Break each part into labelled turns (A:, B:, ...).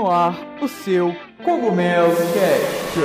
A: no ar o seu Cogumelo Cast.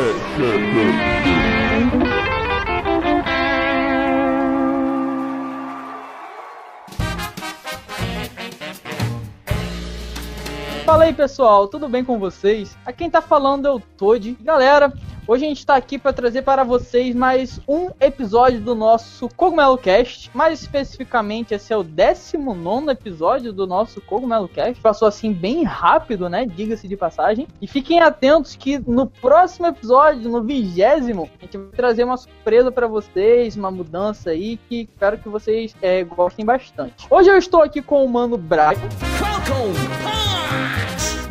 A: Fala aí pessoal, tudo bem com vocês? Aqui quem tá falando é o Toad. Galera, Hoje a gente está aqui para trazer para vocês mais um episódio do nosso Cogumelo Cast. Mais especificamente, esse é o 19 episódio do nosso Cogumelo Cast. Passou assim bem rápido, né? Diga-se de passagem. E fiquem atentos que no próximo episódio, no vigésimo, a gente vai trazer uma surpresa para vocês, uma mudança aí que espero que vocês é, gostem bastante. Hoje eu estou aqui com o Mano Braga.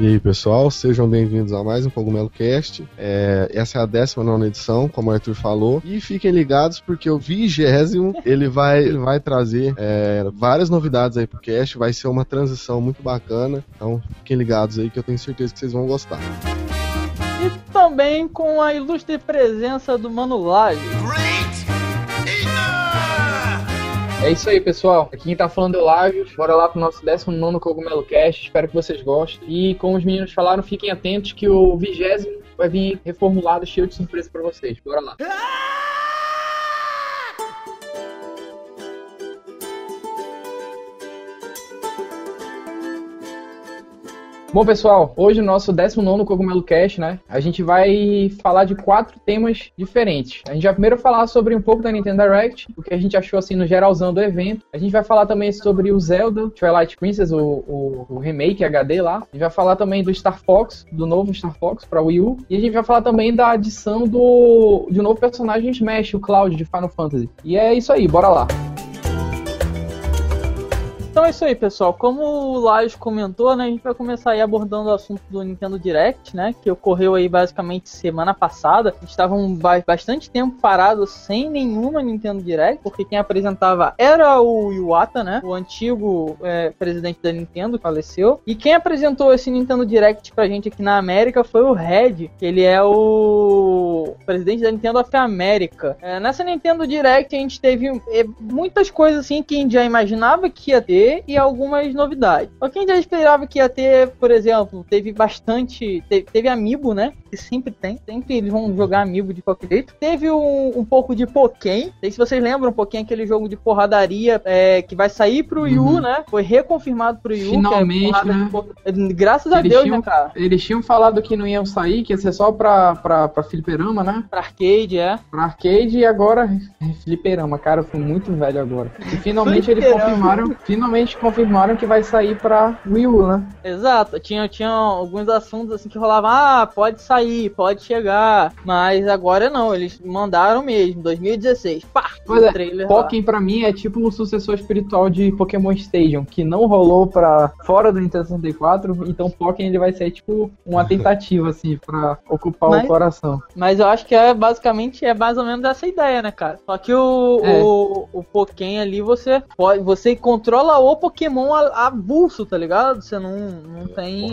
B: E aí, pessoal, sejam bem-vindos a mais um Cogumelo Cast. É, essa é a 19 edição, como o Arthur falou. E fiquem ligados porque o vigésimo ele vai, ele vai trazer é, várias novidades aí pro cast. Vai ser uma transição muito bacana. Então fiquem ligados aí que eu tenho certeza que vocês vão gostar.
A: E também com a ilustre presença do Mano Live.
C: É isso aí, pessoal. Aqui quem tá falando é o Lávio. Bora lá pro nosso 19 Cogumelo Cast. Espero que vocês gostem. E como os meninos falaram, fiquem atentos que o vigésimo vai vir reformulado, cheio de surpresa para vocês. Bora lá. Bom, pessoal, hoje no nosso 19 Cogumelo Cast, né? A gente vai falar de quatro temas diferentes. A gente vai primeiro falar sobre um pouco da Nintendo Direct, o que a gente achou assim no geralzão do evento. A gente vai falar também sobre o Zelda Twilight Princess, o, o, o remake HD lá. A gente vai falar também do Star Fox, do novo Star Fox para Wii U. E a gente vai falar também da adição do de um novo personagem Smash, o Cloud de Final Fantasy. E é isso aí, bora lá.
A: Então é isso aí, pessoal. Como o Lais comentou, né, a gente vai começar aí abordando o assunto do Nintendo Direct, né, que ocorreu aí basicamente semana passada. A gente estava um, bastante tempo parado sem nenhuma Nintendo Direct, porque quem apresentava era o Iwata, né, o antigo é, presidente da Nintendo, faleceu. E quem apresentou esse Nintendo Direct pra gente aqui na América foi o Red, que ele é o presidente da Nintendo of America. É, nessa Nintendo Direct a gente teve é, muitas coisas assim que a gente já imaginava que ia ter e algumas novidades. Só que a gente já esperava que ia ter, por exemplo, teve bastante. Teve, teve Amiibo, né? Que sempre tem. Sempre eles vão jogar Amiibo de qualquer jeito. Teve um, um pouco de Pokémon. Não sei se vocês lembram um pouquinho aquele jogo de porradaria é, que vai sair pro uhum. Yu, né? Foi reconfirmado pro Yu.
C: É Finalmente, né?
A: De... Graças eles a Deus,
C: tinham,
A: né, cara?
C: Eles tinham falado que não iam sair, que ia ser só pra, pra, pra fliperama, né?
A: Pra arcade, é.
C: Pra arcade e agora fliperama. Cara, eu fui muito velho agora. E finalmente eles confirmaram. Finalmente finalmente confirmaram que vai sair pra Wii U, né?
A: Exato, tinha, tinha alguns assuntos assim que rolavam, ah, pode sair, pode chegar, mas agora não, eles mandaram mesmo, 2016, pá,
C: pois é, trailer Pokémon pra mim é tipo o sucessor espiritual de Pokémon Stadium, que não rolou pra fora do Nintendo 64, então Pokémon ele vai ser tipo uma tentativa assim pra ocupar mas, o coração.
A: Mas eu acho que é basicamente, é mais ou menos essa ideia, né, cara? Só que o, é. o, o Pokémon ali, você pode, você controla o Pokémon avulso, tá ligado? Você não, não tem.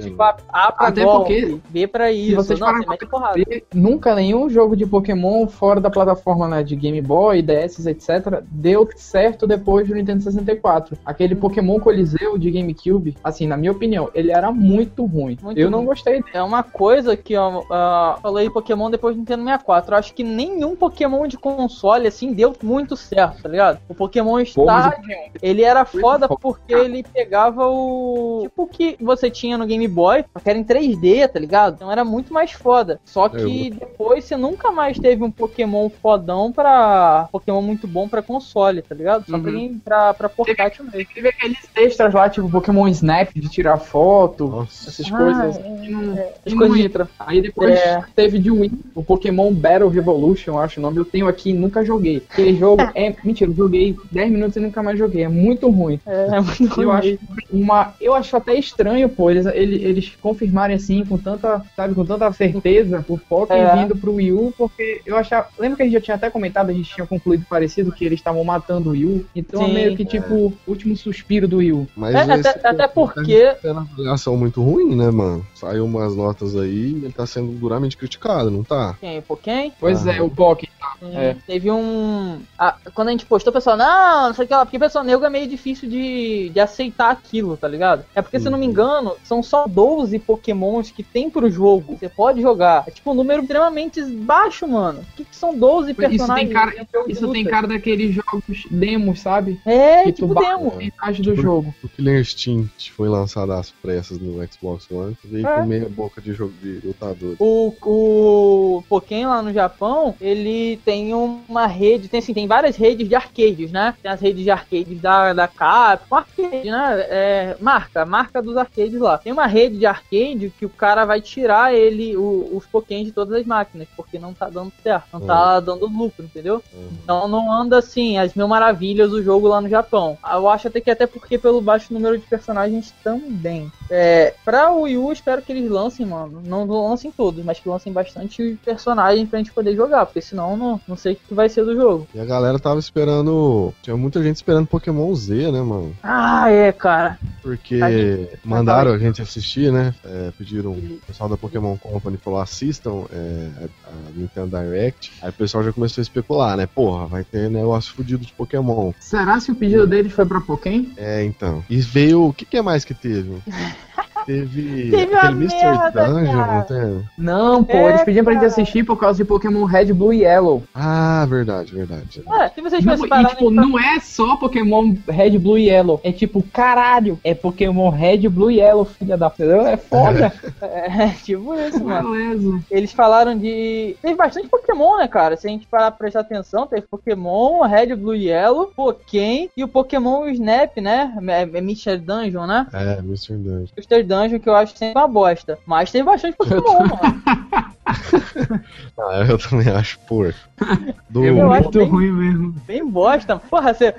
A: tipo, a, a pra
C: Até golpe, porque
A: B pra isso. Vocês não, você mete porrada.
C: Nunca nenhum jogo de Pokémon fora da plataforma né, de Game Boy, DS, etc., deu certo depois do Nintendo 64. Aquele hum. Pokémon Coliseu de GameCube, assim, na minha opinião, ele era muito ruim. Muito eu ruim. não gostei
A: É uma coisa que, ó, uh, falei Pokémon depois do Nintendo 64. Eu acho que nenhum Pokémon de console, assim, deu muito certo, tá ligado? O Pokémon Stadium, ele era foda porque ele pegava o. Tipo o que você tinha no Game Boy, só que era em 3D, tá ligado? Então era muito mais foda. Só que Eu... depois você nunca mais teve um Pokémon fodão pra. Pokémon muito bom pra console, tá ligado? Só uhum. pra, pra portátil
C: teve, mesmo. Teve aqueles extras lá, tipo Pokémon Snap de tirar foto, Nossa. essas ah, coisas. É, não, é, não entra. Aí depois é. teve de Wii, o Pokémon Battle Revolution, acho o nome. Eu tenho aqui nunca joguei. Aquele jogo é. Mentira, eu joguei 10 minutos e nunca mais joguei. É muito ruim ruim.
A: É, é muito
C: eu
A: ruim.
C: Acho uma, eu acho até estranho, pô, eles, eles, eles confirmarem assim, com tanta, sabe, com tanta certeza, o foco é. vindo pro Wii U, porque eu achava. Lembra que a gente já tinha até comentado, a gente tinha concluído parecido que eles estavam matando o Wii U. Então é Sim, é meio que tipo o último suspiro do Wii U.
A: Mas é, até, até porque.
B: Tá uma avaliação muito ruim, né, mano? Saiu umas notas aí ele tá sendo duramente criticado, não tá?
A: Quem? Pokémon?
C: Pois ah. é, o Pokémon tá. É.
A: Teve um. a- quando a gente postou, o pessoal, não, não sei o que lá, porque o pessoal nego é meio difícil de, de aceitar aquilo, tá ligado? É porque, se eu não me
B: Uhum.
A: engano, são só 12 pokémons que tem pro jogo. Você pode jogar. É tipo um número extremamente baixo, mano. O que, que são 12
C: Isso tem
A: personagens?
C: cara,
A: em jogo de
C: isso tem cara daqueles jogos demos, sabe?
A: É,
C: que
A: tipo
C: tu baixa
A: demo.
C: a mensagem do
B: Tipo-
C: jogo.
B: O Killer Instinct foi lançado às pressas no Xbox One, veio
A: É.
B: com meia boca de jogo de lutador.
A: O, o Pokémon lá no Japão, ele tem uma rede, tem assim, tem várias redes de arcades, né? Tem as redes de arcades da, da Capcom, arcade, né? É, marca, marca dos arcades lá. Tem uma rede de arcade que o cara vai tirar ele, o- os Pokémon de todas as máquinas, porque não tá dando certo, não tá dando lucro, entendeu?
B: Uhum.
A: Então não anda assim, as mil maravilhas o jogo lá no Japão. Eu acho até que até porque pelo baixo número de personagens também. É, pra o Wii U, espero que eles lancem, mano. Não lancem todos, mas que lancem bastante personagens pra gente poder jogar, porque senão não, não sei o que vai ser do jogo.
B: E a galera tava esperando. Tinha muita gente esperando Pokémon Z, né, mano?
A: Ah, é, cara.
B: Porque
A: Tadinho.
B: mandaram a gente assistir, né? É, pediram. O pessoal da Pokémon Company falou: assistam é, a, Nintendo Direct. Aí o pessoal já começou a especular, né? Porra, vai ter negócio fudido de Pokémon.
C: Será se o pedido deles foi pra Pokémon?
B: É, então. E veio. O que, que é mais que teve? Teve.
A: Teve
B: aquele Mr.
A: merda,
B: Dungeon,
A: cara.
B: não?
C: Não, pô,
A: É,
C: eles pediam pra gente assistir por causa de Pokémon Red, Blue e Yellow.
B: Ah, verdade, verdade.
A: É, se vocês
C: Não, e tipo, não é só Pokémon Red, Blue e Yellow. É tipo, caralho, é Pokémon Red, Blue e Yellow, filha da puta. É foda.
A: É, tipo isso, mano.
C: Beleza.
A: Eles falaram de. Teve bastante Pokémon, né, cara? Se a gente parar pra prestar atenção, teve Pokémon, Red, Blue e Yellow, Pokémon e o Pokémon Snap, né? É, é Mr. Dungeon, né?
B: É, Mr. Dungeon.
A: Mr. Dungeon, que eu acho sempre uma bosta. Mas teve bastante Pokémon, mano.
B: Ah, eu também acho porco. Do...
C: É
A: Eu acho
C: muito
A: bem-
C: ruim mesmo.
A: Bem bosta. Porra, você.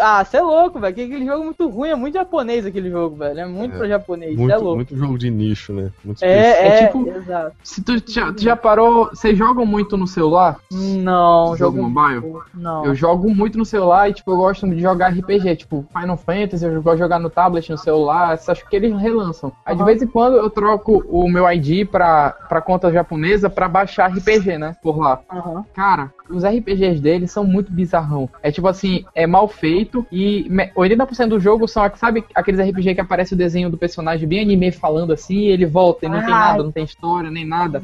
A: Ah, você é louco, velho. Aquele jogo é muito ruim, é muito japonês aquele jogo, velho. É muito
B: É.
A: pra japonês, você é
B: Muito,
A: louco.
B: muito jogo de nicho, né? Muito
A: É,
C: É
A: é,
C: tipo-
A: exato.
C: Se tu já, tu já parou, vocês jogam muito no celular?
A: Não,
C: Jogo
A: jogo.
C: mobile?
A: Não.
C: Eu jogo muito no celular e, tipo, eu gosto de jogar RPG, tipo, Final Fantasy, eu gosto de jogar no tablet, no celular, acho que eles relançam. Aí, de vez em quando, eu troco o meu ID pra, pra conta japonesa pra baixar RPG, né, por lá.
A: Aham.
C: Cara, os RPGs deles são muito bizarrão. É tipo assim, é mal feito e me- 80% do jogo são, sabe, aqueles RPG que aparece o desenho do personagem bem anime falando assim e ele volta e não tem
A: Ai.
C: nada, não tem história, nem nada.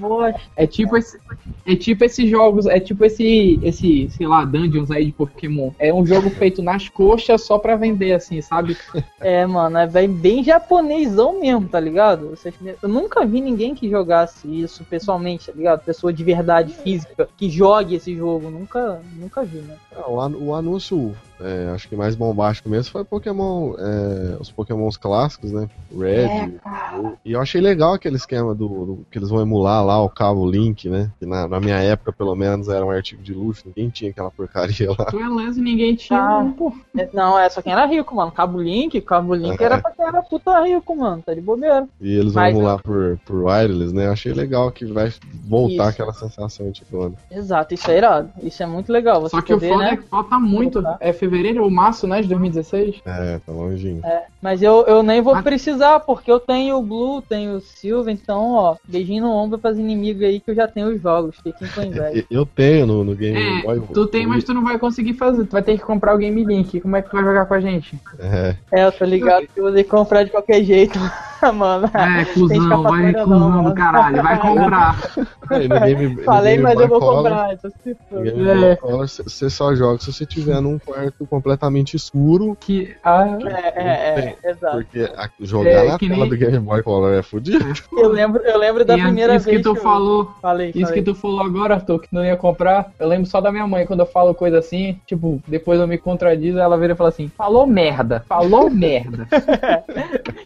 C: É tipo esse, é tipo esses jogos, é tipo esse, esse, sei lá, Dungeons aí de Pokémon. É um jogo feito nas coxas só pra vender, assim, sabe?
A: É, mano, é bem, bem japonesão mesmo, tá ligado? Eu nunca vi ninguém que jogasse isso pessoalmente, tá ligado? Pessoa de verdade física que jogue esse jogo. Nunca, nunca vi, né?
B: Ah, o, an- o anúncio, é, acho que mais bombástico mesmo foi Pokémon, é, os Pokémons clássicos, né? Red.
A: É.
B: E eu achei legal aquele esquema do, do- que eles vão emular lá o cabo Link, né? Que na, na minha época, pelo menos, era um artigo de luxo, ninguém tinha aquela porcaria lá.
C: Tu é leso e ninguém tinha,
A: Ah.
C: um, pô.
A: É, Não, é só quem era rico, mano. Cabo Link, Cabo Link era pra quem era puta rico, mano. Tá de bobeira.
B: E eles vão
A: Mas-
B: emular por, por wireless, né? Eu achei legal que vai voltar
A: Isso.
B: aquela sensação antigona.
A: Exato, isso é irado. Isso é muito legal. Você
C: Só que o
A: poder,
C: foda
A: né?
C: é que falta muito.
A: Voltar.
C: É fevereiro ou março, né, de 2016?
B: É, tá longinho.
A: É, mas eu, eu nem vou
C: Mas-
A: precisar, porque eu tenho o Blue, tenho o Silva, então, ó, beijinho no ombro pras inimigas aí que eu já tenho os jogos. Fiquem com inveja.
B: Eu tenho no, no Game
C: É,
B: Boy.
C: tu tem, mas tu não vai conseguir fazer. Tu vai ter que comprar o Game Link. Como é que tu vai jogar com a gente?
B: É,
A: É, eu tô ligado que eu vou ter que comprar de qualquer jeito, mano.
C: É, cuzão, vai cuzão do caralho, vai comprar.
B: Aí no Game, no
A: Falei,
B: Game
A: mas eu vou
B: Color-
A: comprar. For.
B: Game
C: É.
B: Você só joga se você tiver num quarto completamente escuro.
C: Que. Ah,
A: É, é, é, exato.
B: Porque a- jogar
C: É,
B: na
C: que
B: tela
C: nem-
B: do Game Boy Color é fudido.
A: Eu lembro, eu lembro da
C: e
A: primeira
C: isso
A: vez
C: que tu
A: eu
C: falou.
A: falei.
C: Isso
A: falei.
C: que tu falou agora, Arthur, que não ia comprar, eu lembro só da minha mãe, quando eu falo coisa assim, tipo, depois eu me contradizo, ela vira e fala assim, falou merda, falou merda.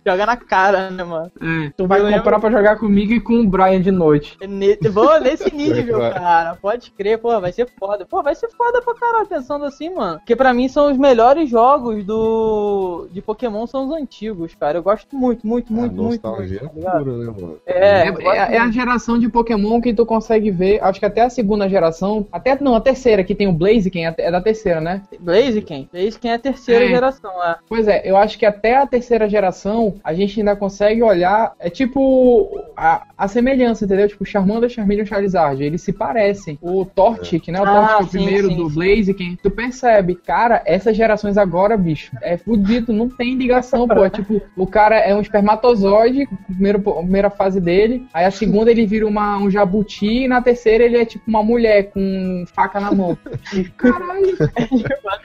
A: Joga na cara, né, mano?
C: É, tu vai
A: Eu lembro-
C: comprar pra jogar comigo e com o Brian de noite.
A: Ne- Vou nesse nível, cara. Pode crer, pô, vai ser foda. Pô, vai ser foda pra caralho, pensando assim, mano. Porque pra mim são os melhores jogos do de Pokémon, são os antigos, cara. Eu gosto muito, muito, muito,
B: a
A: muito,
B: nostalgia
A: muito. tá
B: é
A: ligado?
B: pura, né, mano?
A: É,
C: É,
A: gosto
C: é- é a geração de Pokémon que tu consegue ver, acho que até a segunda geração, até não, a terceira, que tem o Blaziken, é da terceira, né?
A: Blaziken. Blaziken é a terceira
C: É.
A: geração, é.
C: Pois é, eu acho que até a terceira geração a gente ainda consegue olhar. É tipo a, a semelhança, entendeu? Tipo, Charmander, Charmeleon e Charizard. Eles se parecem. O Torchic, né? O
A: Ah,
C: Torchic é o
A: sim,
C: primeiro
A: sim,
C: do. Blaziken. Tu percebe, cara, essas gerações agora, bicho, é fudido, não tem ligação, pô. É tipo, o cara é um espermatozoide, primeiro, primeira fase dele. Aí a segunda ele vira uma, um jabuti. E na terceira ele é tipo uma mulher com faca na mão. Caralho.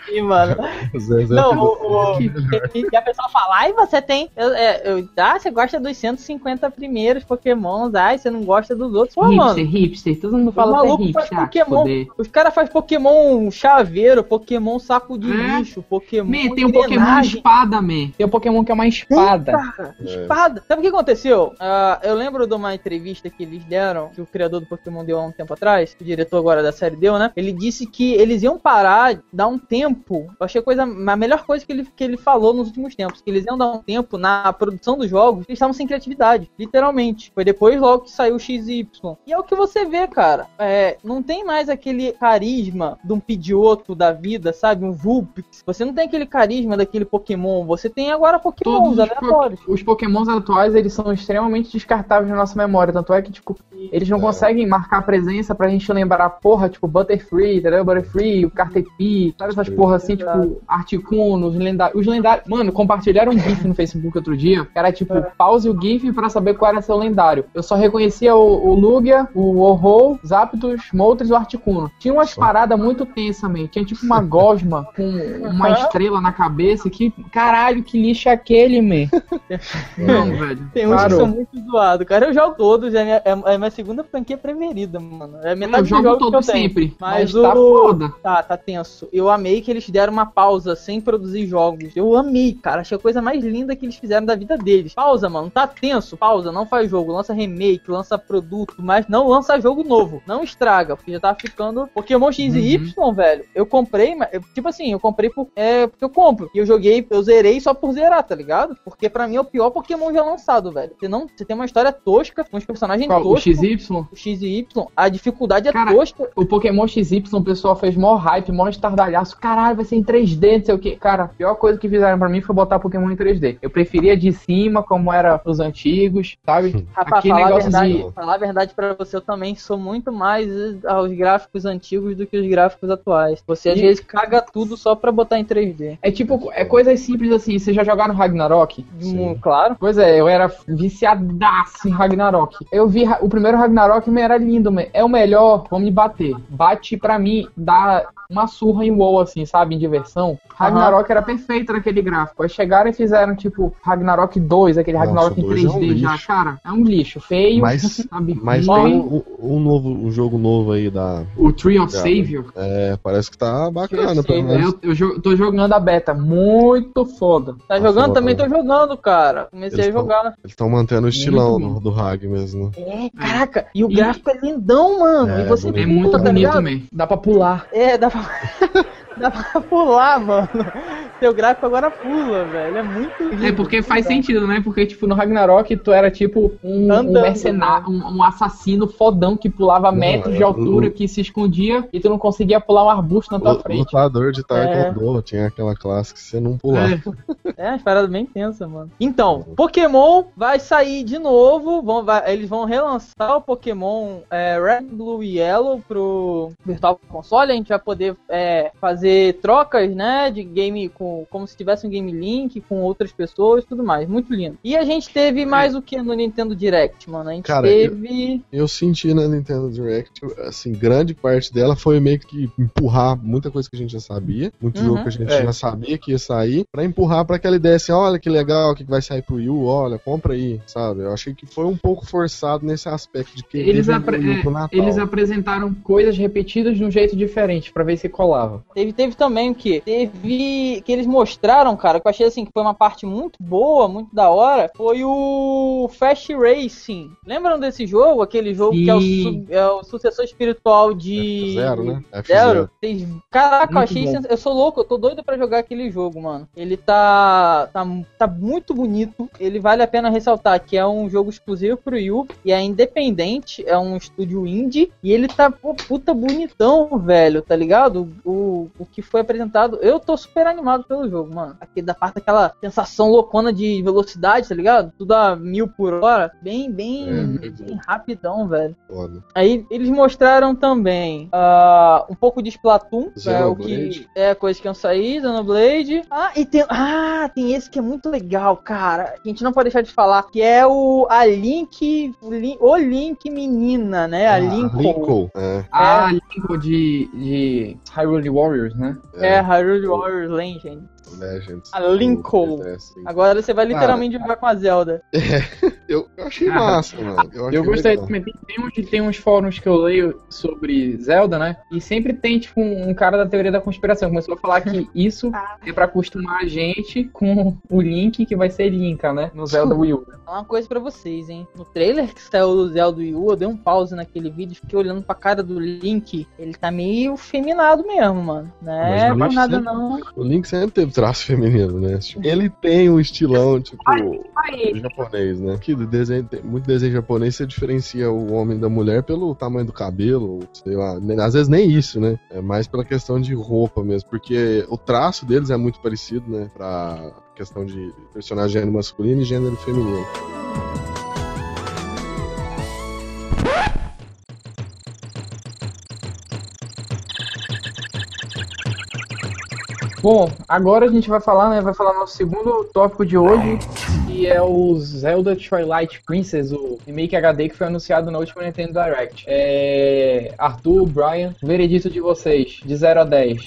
A: Sim, mano. Não, o, o- e a pessoa fala, ai, você tem. Eu, é, eu- ah, você gosta dos 150 primeiros Pokémons, ai, você não gosta dos outros. Pô, mano.
C: hipster, hipster. Todo mundo
A: O
C: fala que é
A: maluco faz
C: hipster. Ah, que
A: Pokémon. Os caras fazem Pokémon chaveiro, Pokémon saco de
C: É.
A: lixo, Pokémon.
C: Man, tem um Pokémon espada, man. Tem um Pokémon que é uma espada.
A: Cara, espada. Sabe o que aconteceu? Ah, eu lembro de uma entrevista que eles deram, que o criador do Pokémon deu há um tempo atrás, o diretor agora da série deu, né? Ele disse que eles iam parar, dar um tempo. Eu achei a, coisa, a melhor coisa que ele, que ele falou nos últimos tempos, que eles iam dar um tempo na produção dos jogos, eles estavam sem criatividade, literalmente. Foi depois logo que saiu o XY. E é o que você vê, cara. É, não tem mais aquele carisma de um Pidgeotto da vida, sabe? Um Vulpix. Você não tem aquele carisma daquele Pokémon. Você tem agora Pokémons
C: Todos os, po- os Pokémons atuais, eles são extremamente descartáveis na nossa memória. Tanto é que, tipo, eles não
B: É.
C: conseguem marcar presença pra gente lembrar, porra, tipo, Butterfree, entendeu? Butterfree, o Caterpie, sabe essas porra assim, tipo, Articuno, os lendários. Os lendários. Mano, compartilharam um GIF no Facebook outro dia, que era tipo, pause o GIF pra saber qual era seu lendário. Eu só reconhecia o, o Lugia, o Ho-Ho, Zapdos, Moltres e o Articuno. Tinha umas paradas muito tensas, man. Tinha tipo uma gosma com uma estrela na cabeça. Que caralho, que lixo é aquele, man? Não, velho.
A: Tem uns que
C: Parou.
A: são muito zoados. Cara, eu jogo todos, é minha, é, é minha segunda franquia preferida, mano. É metade
C: Eu jogo
A: jogos que
C: todo
A: eu tenho.
C: sempre.
A: Mas,
C: Mas,
A: o...
C: tá foda.
A: Tá, tá tenso. Eu amei que eles deram uma pausa sem produzir jogos. Eu amei, cara. Achei a coisa mais linda que eles fizeram da vida deles. Pausa, mano. Tá tenso. Pausa. Não faz jogo. Lança remake, lança produto, mas não lança jogo novo. Não estraga, porque já tá ficando. Pokémon X e
C: Uhum.
A: Y, velho. Eu comprei, mas. eu- Tipo assim, eu comprei por, é, porque eu compro. E eu joguei, eu zerei só por zerar, tá ligado? Porque pra mim é o pior Pokémon já lançado, velho. Você, não, você tem uma história tosca, uns personagens
C: Qual, o
A: toscos.
C: XY?
A: O X e Y, a dificuldade é
C: Cara,
A: tosca.
C: O Pokémon XY, o pessoal fez mó hype, mó estardalhaço. Caralho, vai ser em 3D, não sei o que. Cara, a pior coisa que fizeram pra mim foi botar Pokémon em 3D. Eu preferia de cima, como era os antigos, sabe?
A: Rapaz,
C: Aqui
A: falar a,
C: negócio
A: verdade,
B: de-
A: falar a verdade pra você, eu também sou muito mais aos gráficos antigos do que os gráficos atuais. Você às
C: E-
A: vezes caga tudo só pra botar em 3D.
C: É tipo, é coisas simples assim. Vocês já jogaram Ragnarok?
B: Sim.
A: Hum, claro.
C: Pois é, eu era viciadaço em Ragnarok. Eu vi o primeiro Ragnarok, mas era lindo. É o melhor, vamos me bater. Bate pra mim, dá uma surra em WoW, assim, sabe, em diversão. Ragnarok era perfeito naquele gráfico. Aí chegaram e fizeram, tipo, Ragnarok 2, aquele
B: Nossa,
C: Ragnarok em
B: o dois é um
C: 3D já, cara. É um lixo, feio,
B: Mas,
C: sabe?
B: mas
C: ruim.
B: tem um, um novo, um jogo novo aí da.
C: O Tree of
B: Já.
C: Savior.
B: É, parece que tá bacana, pelo menos.
C: Eu, eu tô jogando a beta, muito foda.
A: Tá
B: Nossa,
A: jogando? Também tô jogando, cara. Comecei
B: Eles
A: a jogar.
B: Eles estão mantendo o estilão
C: bom.
B: do, do Hag mesmo.
A: É, caraca. E o
C: E-
A: gráfico é lindão, mano.
B: É,
A: e você
B: bonito.
C: É muito
A: tá
C: bonito mesmo. Dá pra pular.
A: É, dá pra... dá pra pular, mano. Seu gráfico agora pula, velho. É muito lindo.
C: É porque faz sentido, né? Porque, tipo, no Ragnarok tu era tipo um, um
A: Andando,
C: mercenário, um, um assassino fodão que pulava
B: Não,
C: metros
B: é,
C: de altura,
B: o-
C: que se escondia e tu não conseguia pular um arbusto na tua
B: O,
C: frente.
B: lutador de Taekwondo tinha aquela classe que você não pulava.
C: É,
A: É, umas paradas bem tensas, mano. Então, Pokémon vai sair de novo. Vão, vai- eles vão relançar o Pokémon é, Red, Blue e Yellow pro Virtual Console. A gente vai poder é, fazer trocas, né? De game com. Como se tivesse um Game Link com outras pessoas e tudo mais. Muito lindo. E a gente teve mais o que no Nintendo Direct, mano? A gente
B: Cara, eu-
A: teve.
B: Eu senti na Nintendo Direct, assim, grande parte dela foi meio que empurrar muita coisa que a gente já sabia, muito
A: Uhum.
B: jogo que a gente
C: É.
B: já sabia que ia sair, pra empurrar pra aquela ideia assim, olha que legal, o que vai sair pro Wii U, olha, compra aí, sabe? Eu achei que foi um pouco forçado nesse aspecto de que
C: eles, apre- é, eles apresentaram coisas repetidas de um jeito diferente pra ver se colava.
A: Teve, teve também o que? Teve. Que eles mostraram, cara, que eu achei assim que foi uma parte muito boa, muito da hora. Foi o Fast Racing. Lembram desse jogo? Aquele jogo que é o, é o sucessor espiritual de.
B: Zero, né?
A: Zero. Caraca, eu
C: Muito
A: achei.
C: bom.
A: sens- Eu sou louco, eu tô doido pra jogar aquele jogo, mano. Ele tá, tá. Tá muito bonito. Ele vale a pena ressaltar que é um jogo exclusivo pro Wii U e é independente, é um estúdio indie. E ele tá, pô, puta bonitão, velho, tá ligado? O, o que foi apresentado. Eu tô super animado apaixonado pelo jogo, mano. Aqui da parte daquela sensação loucona de velocidade, tá ligado? Tudo a mil por hora. Bem, bem,
B: É,
A: bem rapidão, velho.
B: Foda.
A: Aí eles mostraram também ah, um pouco de Splatoon, é, o que é coisa que iam sair, Xenoblade. Ah, e tem, ah, tem esse que é muito legal, cara. Que a gente não pode deixar de falar, que é o a Link, o Link, o Link menina, né? A
B: Ah,
A: Lincoln.
B: Lincoln, é.
C: Ah, Lincoln de, de Hyrule Warriors, né?
A: É, Hyrule Warriors
B: Legends.
A: A Lincoln.
B: É, sim.
A: Agora você vai literalmente jogar com a Zelda.
B: Eu, eu achei
C: Ah,
B: massa, mano. Eu, achei
C: Eu gostei também. Tem, tem, uns, tem uns fóruns que eu leio sobre Zelda, né? E sempre tem, tipo, um, um cara da teoria da conspiração. Começou a falar que isso é pra acostumar a gente com o Link que vai ser Linka, né? No Zelda Wii U.
A: Uma coisa pra vocês, hein? No trailer que saiu do Zelda Wii U, eu dei um pause naquele vídeo e fiquei olhando pra cara do Link. Ele tá meio feminado mesmo, mano. Não
B: Mas
A: é por nada,
B: sempre-
A: não.
B: O Link sempre teve traço feminino, né? Tipo, Ele tem um estilão, tipo, japonês, né? Que desenho, muito desenho japonês você diferencia o homem da mulher pelo tamanho do cabelo, sei lá. Às vezes nem isso, né? É mais pela questão de roupa mesmo, porque o traço deles é muito parecido, né? Pra questão de personagem gênero masculino e gênero feminino.
C: Bom, agora a gente vai falar, né? Vai falar nosso segundo tópico de hoje, que é o Zelda Twilight Princess, o remake HD que foi anunciado na última Nintendo Direct. É... Arthur, Brian, veredito de vocês, de 0 a 10.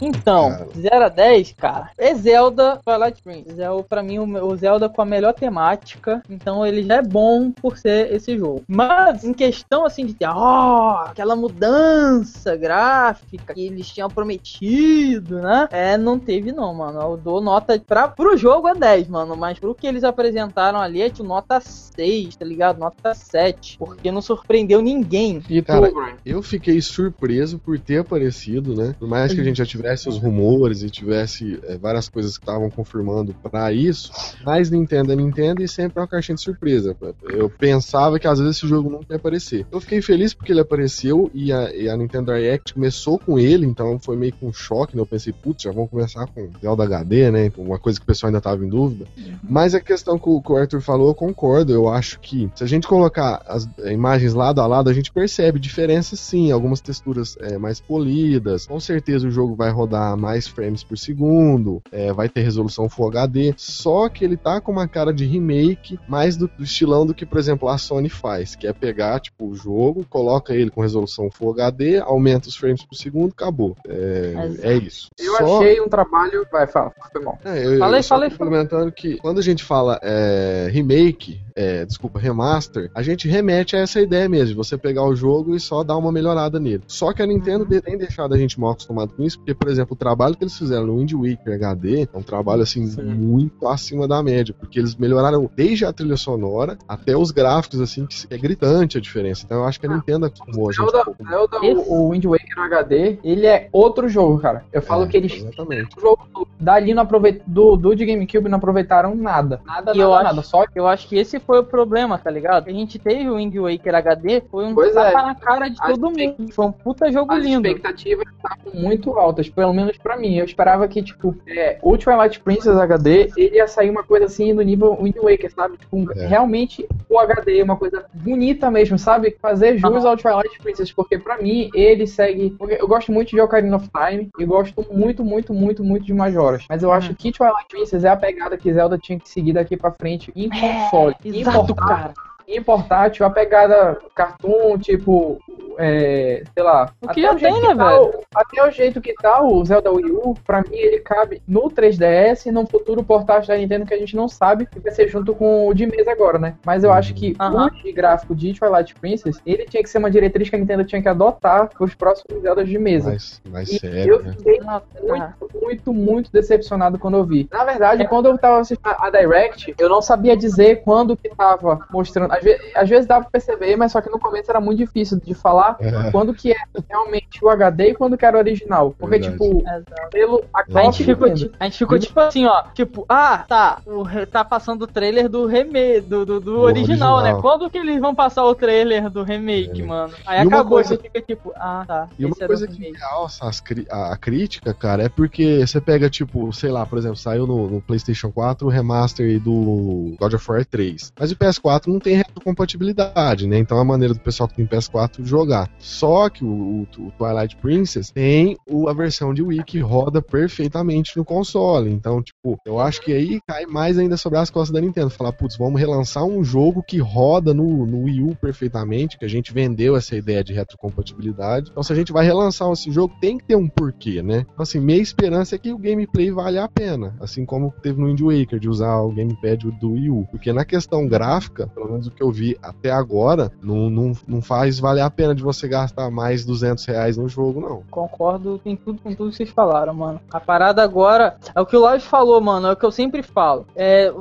A: Então,
B: Cara.
A: 0 a 10, cara, é Zelda Twilight Princess. É o, pra mim o, Zelda com a melhor temática. Então ele já é bom por ser esse jogo. Mas, em questão assim de ter, ó, aquela mudança gráfica que eles tinham prometido, né? É, não teve não, mano. Eu dou nota pra, pro jogo é 10, mano. Mas pro que eles apresentaram ali é tipo nota 6, tá ligado? Nota 7. Porque não surpreendeu ninguém.
C: E
B: Cara? Eu fiquei surpreso por ter aparecido, né? Por mais que a gente já tivesse os rumores e tivesse é, várias coisas que estavam confirmando pra isso, mas Nintendo é Nintendo e sempre é uma caixinha de surpresa. Eu pensava que às vezes esse jogo nunca ia aparecer. Eu fiquei feliz porque ele apareceu e a, e a Nintendo Direct começou com ele, então foi meio que um choque, né? Eu pensei, putz, já vão começar com Zelda HD, né? Uma coisa que o pessoal ainda tava em dúvida. Mas a questão que o, que o Arthur falou, eu concordo. Eu acho que se a gente colocar as eh, imagens lado a lado, a gente percebe diferenças sim. Algumas texturas eh, mais polidas. Com certeza o jogo vai rodar mais frames por segundo. eh, vai ter resolução Full HD. Só que ele tá com uma cara de remake mais do, do estilão do que, por exemplo, a Sony faz. Que é pegar, tipo, o jogo, coloca ele com resolução Full HD, aumenta os frames por segundo, acabou. É, é isso.
C: Eu
B: Só-
C: achei um trabalho. Vai, fala, foi mal.
B: é, eu,
A: Fala aí,
B: eu
A: aí,
B: complementando que quando a gente fala é, remake, é, desculpa, remaster, a gente remete a essa ideia mesmo, de você pegar o jogo e só dar uma melhorada nele. Só que a Nintendo
A: Uhum.
B: tem deixado a gente mal acostumado com isso, porque, por exemplo, o trabalho que eles fizeram no Wind Waker HD é um trabalho, assim,
C: Sim.
B: muito acima da média, porque eles melhoraram desde a trilha sonora até os gráficos, assim, que é gritante a diferença. Então eu acho que a
C: Ah,
B: Nintendo acostumou a gente um
C: Zelda,
B: mais.
C: Zelda o, o Wind Waker HD, ele é outro jogo, cara. Eu falo
B: É,
C: que eles
B: Exatamente.
C: o jogo dali não aproveit... do, do de GameCube não aproveitaram nada. Nada,
A: E
C: nada,
A: eu acho-
C: nada. Só
A: Eu acho que esse foi o problema, tá ligado? A gente teve o Wind Waker HD, foi um
C: Pois
A: tapa
C: é.
A: na cara de
C: As
A: todo mundo. Foi um puta jogo
C: as
A: lindo.
C: expectativas estavam muito altas, pelo menos pra mim. Eu esperava que, tipo, é, o Twilight Princess HD, ele ia sair uma coisa assim do nível Wind Waker, sabe? Tipo, um-
B: É.
C: realmente o HD, uma coisa bonita mesmo, sabe? Fazer jus ao Twilight Princess, porque pra mim ele segue. porque Eu gosto muito de Ocarina of Time e gosto muito, muito, muito, muito de Majoras. Mas eu acho que Twilight Princess é a pegada que Zelda tinha que seguir daqui pra frente em console. Em
A: Exato,
C: portátil.
A: cara.
C: Em portátil, a pegada cartoon, tipo, é, sei lá.
A: O que
C: até
A: já
C: jeito
A: tem, né,
C: tá
A: velho?
C: o- até o jeito que tá o Zelda Wii U, pra mim ele cabe no 3DS e num futuro portátil da Nintendo que a gente não sabe que vai ser junto com o de mesa agora, né? Mas eu acho que o de gráfico de Twilight Princess, ele tinha que ser uma diretriz que a Nintendo tinha que adotar pros próximos Zeldas de mesa.
B: Mais, mais
C: E
B: sério,
C: eu
B: né?
C: fiquei
A: Ah,
C: muito, muito, muito decepcionado quando eu vi. Na verdade, quando eu tava assistindo a a Direct, eu não sabia dizer quando que tava mostrando. Às, ve- às vezes dava pra perceber, mas só que no começo era muito difícil de falar separar
B: É.
C: quando que é realmente o HD e quando que era o original. Porque,
B: Verdade.
C: tipo,
A: Exato.
C: pelo a
A: A gente, ficou, a gente ficou tipo assim, ó. Tipo, ah, tá. O, tá passando o trailer do remake, do, do, do original,
B: original.
A: né? Quando que eles vão passar o trailer do remake,
B: É.
A: mano? Aí
B: E
A: acabou,
B: coisa-
A: você fica tipo, ah, tá.
B: E uma
A: era
B: coisa que realça a, a crítica, cara, é porque você pega, tipo, sei lá, por exemplo, saiu no, no PlayStation 4 o remaster do God of War 3. Mas o PS4 não tem retrocompatibilidade, né? Então é a maneira do pessoal que tem PS4 jogar. Só que o, o- Twilight Princess tem o- a versão de Wii que roda perfeitamente no console. Então, tipo, eu acho que aí cai mais ainda sobre as costas da Nintendo. Falar, putz, vamos relançar um jogo que roda no, no Wii U perfeitamente, que a gente vendeu essa ideia de retrocompatibilidade. Então, se a gente vai relançar esse jogo, tem que ter um porquê, né? Então, assim, minha esperança é que o gameplay valha a pena. Assim como teve no Wind Waker, de usar o gamepad do Wii U. Porque na questão gráfica, pelo menos o que eu vi até agora, não, não, não faz valer a pena de você gastar mais 200 reais no jogo, não.
A: Concordo em tudo com tudo que vocês falaram, mano. A parada agora é o que o Lodge falou, mano. É o que eu sempre falo. É,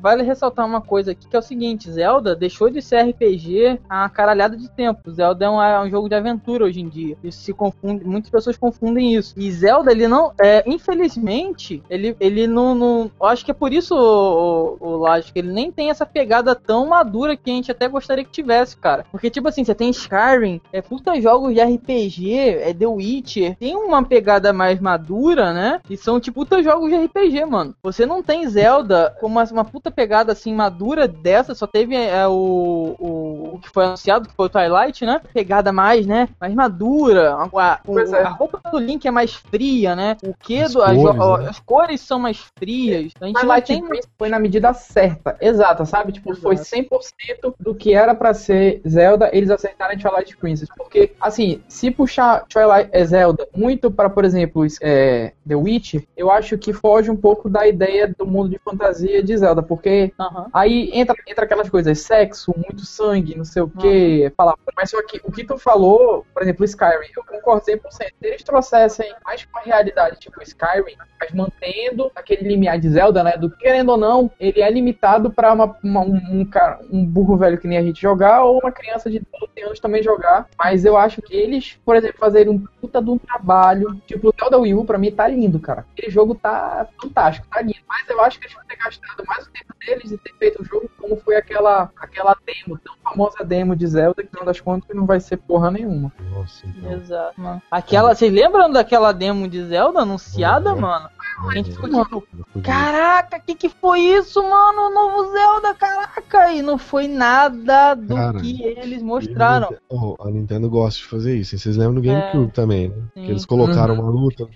A: vale ressaltar uma coisa aqui que é o seguinte: Zelda deixou de ser RPG há caralhada de tempo. Zelda é um, é um jogo de aventura hoje em dia. Isso se confunde, muitas pessoas confundem isso. E Zelda, ele não. É, infelizmente, ele, ele não, não. Acho que é por isso, o, o, o que ele nem tem essa pegada tão madura que a gente até gostaria que tivesse, cara. Porque, tipo assim, você tem Skyrim, é puta jogos de RPG, é The Witcher, tem uma pegada mais madura, né? E são tipo puta jogos de RPG, mano. Você não tem Zelda com uma, uma puta pegada assim madura dessa, só teve é, o, o, o que foi anunciado, que foi o Twilight, né? Pegada mais, né? Mais madura. A, a- o-
C: é.
A: a roupa do Link é mais fria, né? O que
B: As
A: do, as,
B: cores,
A: ó,
B: né?
A: as cores são mais frias. A gente
C: Twilight
A: tem
C: foi na medida certa, exata, sabe? Tipo, foi
A: Exato.
C: 100% do que era pra ser Zelda, eles acertaram em Twilight Porque, assim, se puxar Twilight é, Zelda muito pra, por exemplo, é, The Witcher, eu acho que foge um pouco da ideia do mundo de fantasia de Zelda, porque
A: Aham.
C: Aí entra, entra aquelas coisas, sexo, muito sangue, não sei o que, falar. Mas só que o que tu falou, por exemplo, Skyrim, eu concordo 100%. Se eles trouxessem mais pra realidade, tipo Skyrim, mas mantendo aquele limiar de Zelda, né? Do que, querendo ou não, ele é limitado pra uma, uma- um, um cara, um burro velho que nem a gente jogar, ou uma criança de 12 anos também jogar. Mas eu acho que eles, por exemplo, fazerem um puta de um trabalho, tipo o Zelda Wii U, pra mim tá lindo, cara. Aquele jogo tá fantástico, tá lindo. Mas eu acho que eles vão ter gastado mais o tempo deles e ter feito o jogo como foi aquela, aquela demo, tão famosa demo de Zelda, que no final das contas não vai ser porra nenhuma.
B: Nossa, então.
A: Exato, mano. Aquela, vocês lembram daquela demo de Zelda anunciada,
B: Uhum.
A: mano? A gente ficou
B: Uhum.
A: tipo, caraca, que que foi isso, mano? O novo Zelda, caraca! E não foi nada do
B: Cara,
A: que eles mostraram.
B: Oh, a Nintendo gosta de fazer isso. Vocês lembram do GameCube também, né? Que eles colocaram
C: Uhum.
B: uma luta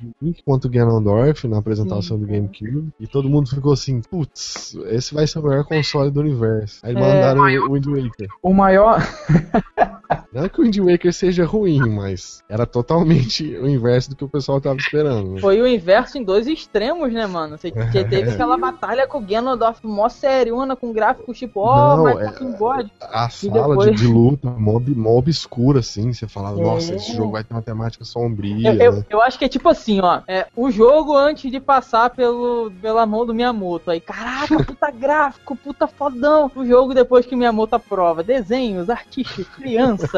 B: contra o Ganondorf na apresentação
A: Sim.
B: do GameCube. E todo mundo ficou assim, putz, esse vai ser o melhor console do universo. Aí
A: É.
B: mandaram o Wind Waker.
C: O maior.
B: Não é que o Wind Waker seja ruim, mas era totalmente o inverso do que o pessoal tava esperando. né?
A: Foi o inverso em dois extremos, né, mano? Você você teve aquela batalha com o Ganondorf mó seriona, com gráficos tipo, ó,
B: Não,
A: mas
B: é-
A: God.
B: A
A: E
B: sala
A: depois-
B: de, de luta, mó, ob- mó obscura, assim. Você falava,
A: É.
B: nossa, esse jogo vai ter uma temática sombria,
A: Eu, eu,
B: né?
A: eu acho que é tipo assim, ó. É, o jogo antes de passar pelo, pela mão do Miyamoto. Aí, caraca, puta gráfico, puta fodão. O jogo depois que Miyamoto aprova. Desenhos, artistas,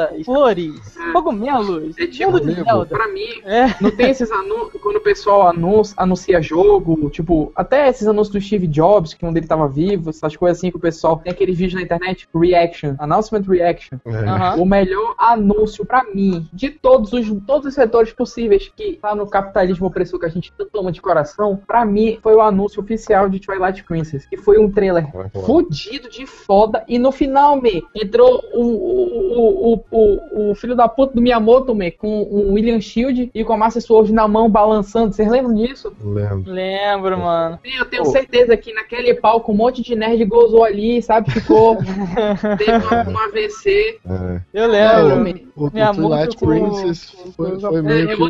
A: crianças, flores, cogumelos,
C: É tipo,
A: mundo de. Zelda.
C: Pra mim,
A: É,
C: não tem esses anúncios, quando o pessoal anuncia, anuncia jogo, tipo, até esses anúncios do Steve Jobs, que quando ele tava vivo, essas coisas assim que o pessoal tem aquele vídeo na internet, reaction, announcement reaction.
B: É.
A: aham.
C: O melhor anúncio pra mim de todos os, todos os setores possíveis que tá no capitalismo opressor que a gente tanto ama de coração, pra mim foi o anúncio oficial de Twilight Princess, que foi um trailer fudido de foda e no final, me entrou o, o, o, o, o, o filho da puta do Miyamoto, me, com o William Shield e com a Master Sword na mão balançando. Vocês lembram disso?
B: Lembro.
A: Lembro, mano.
C: Sim, eu tenho
B: Pô.
C: certeza que naquele palco um monte de nerd gozou ali, sabe? Ficou. teve uma, um AVC.
B: É.
A: Eu lembro.
C: me-
B: O, o
A: Miyamoto
B: Princess
A: com-
B: foi, foi meio
C: É,
B: que.
C: eu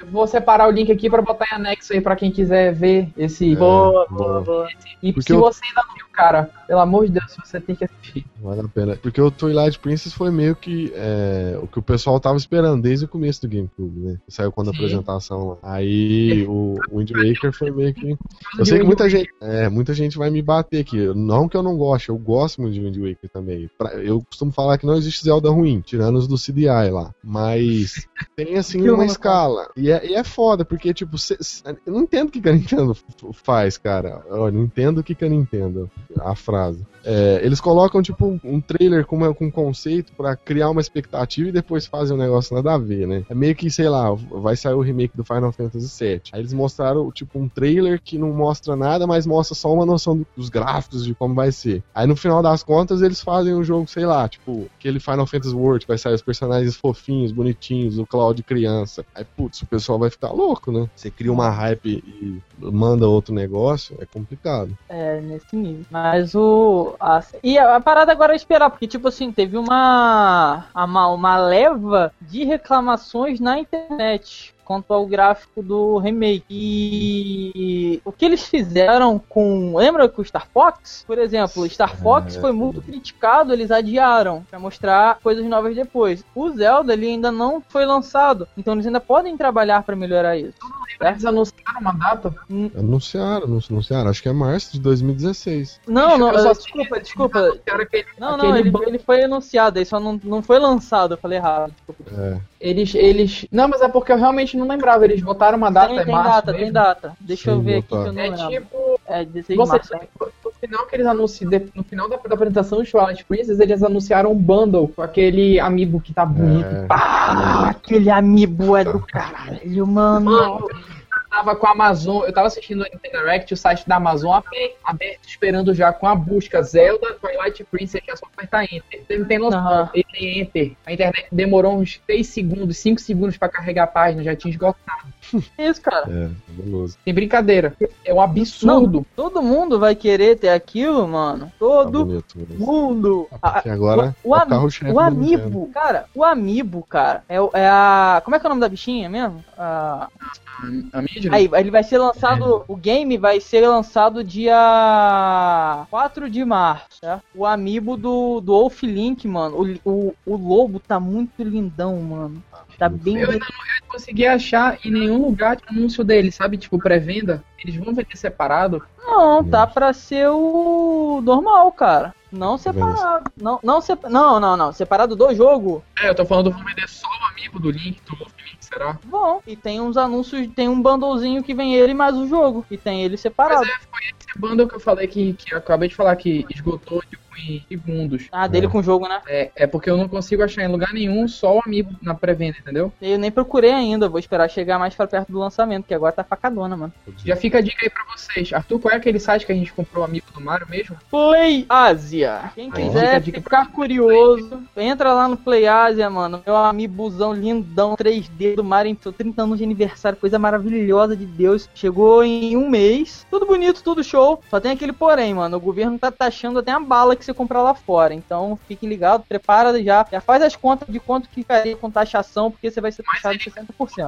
C: Eu vou separar o link aqui pra botar em anexo aí pra quem quiser ver esse.
B: É.
A: Boa,
B: boa.
A: boa, boa.
C: E
B: porque
C: se
B: eu-
C: você ainda não viu, cara. Pelo amor de Deus, você tem que assistir.
B: Vale a pena. Porque o Twilight Princess foi meio que é, o que o pessoal tava esperando desde o começo do GameCube, né? Saiu quando a
C: Sim.
B: apresentação lá. Aí o Wind Waker foi meio que. Eu sei que muita gente, é, muita gente vai me bater aqui. Não que eu não goste, eu gosto muito de Wind Waker também. Pra- eu costumo falar que não existe Zelda ruim, tirando os do CDI lá. Mas tem assim uma escala. E é, e é foda, porque, tipo, cê- cê- eu não entendo o que que a Nintendo faz, cara. Eu não entendo o que que a Nintendo. A frase. É, eles colocam, tipo, um- trailer com, uma- com um conceito pra criar uma expectativa e depois fazem um negócio nada a ver, né? É meio que, sei lá, vai sair o remake do Final Fantasy VII. Aí eles mostraram, tipo, um trailer que não mostra nada, mas mostra só uma noção do- dos gráficos, de como vai ser. Aí no final das contas, eles fazem um jogo, sei lá, tipo, aquele Final Fantasy World, vai sair os personagens fofinhos, bonitinhos, o Cloud criança. Aí, putz, o pessoal vai ficar louco, né? Você cria uma hype e manda outro negócio, é complicado.
A: É, nesse nível. Mas o. a- e a, parada agora é esperar, porque, tipo assim, teve uma, uma. uma leva de reclamações na internet quanto ao gráfico do remake. E o que eles fizeram com. Lembra com o Star Fox? Por exemplo, o Star Fox
B: É.
A: foi muito criticado, eles adiaram pra mostrar coisas novas depois. O Zelda ele ainda não foi lançado, então eles ainda podem trabalhar pra melhorar isso.
C: Eles anunciaram uma data.
B: Anunciaram, não anunciaram, acho que é março de 2016.
A: Não, não,
C: só
A: desculpa, desculpa.
C: Aquele-
A: Não, não, ele, ele foi anunciado, ele só não, não foi lançado, eu falei errado. Desculpa.
B: É.
C: Eles, eles. Não, mas é porque eu realmente não lembrava. Eles botaram uma data.
A: tem
C: é
A: tem
C: março
A: data,
C: mesmo.
A: tem data. Deixa eu
B: Sim,
A: ver aqui que eu não
C: É
A: lembro.
C: tipo.
A: É 16 de
C: Você,
A: março. né?
C: no final que eles anunciam, no final da, da apresentação de Twilight Princess, eles anunciaram um bundle com aquele amiibo que tá bonito.
B: É.
A: Ah, aquele amiibo é do caralho, mano.
C: Mano, eu tava com a Amazon, eu tava assistindo o Nintendo Direct, o site da Amazon aberto, aberto, esperando já com a busca Zelda, Twilight Princess, que é só apertar Enter. Você não tem noção, tem Enter. A internet demorou uns 3 segundos, 5 segundos pra carregar a página, já tinha esgotado.
A: Que isso, cara?
B: É, fabuloso.
C: Sem brincadeira. É um absurdo.
A: Todo mundo vai querer ter aquilo, mano.
B: Tá
A: Todo
B: bonito. mesmo.
A: mundo. A-
B: E agora,
A: o, o,
B: é o
A: o
B: Nintendo.
A: amiibo, cara, o amiibo, cara, é, o- é a. Como é que é o nome da bichinha mesmo? A,
C: A mídia.
A: Aí, ele vai ser lançado. O game vai ser lançado dia 4 de março, certo? O amiibo do, do Wolf Link, mano. O, o, o lobo tá muito lindão, mano. Tá bem.
C: Eu ainda não consegui achar em nenhum lugar de anúncio dele, sabe? Tipo, pré-venda. Eles vão vender separado.
A: Não, tá pra ser o normal, cara. Não separado. Não, não, sep... não, não, não. Separado do jogo.
C: É, eu tô falando, vão vender só o amigo do Link, do Wolf Link, será?
A: Bom. E tem uns anúncios, tem um bundlezinho que vem ele mais o jogo. E tem ele separado.
C: Mas é, foi esse bundle que eu falei que, que eu acabei de falar que esgotou tipo, em segundos.
A: Ah, dele
B: É.
A: com o jogo, né?
C: É, é porque eu não consigo achar em lugar nenhum só o amigo na pré-venda, entendeu?
A: Eu nem procurei ainda. Vou esperar chegar mais pra perto do lançamento, que agora tá facadona, mano.
C: Já fica a dica aí pra vocês. Arthur, qual é aquele site que a gente comprou o amigo do Mario mesmo?
A: Play Ásia. Quem quiser
C: Fica
A: ficar curioso, entra lá no Play Ásia, mano. Meu amibuzão lindão 3D do Mario, seu 30 anos de aniversário, coisa maravilhosa de Deus. Chegou em um mês, tudo bonito, tudo show. Só tem aquele porém, mano. O governo tá taxando até a bala que você comprar lá fora. Então fiquem ligados, prepara já. Já faz as contas de quanto que ficaria com taxação, porque você vai ser taxado de 60%.
C: O teu,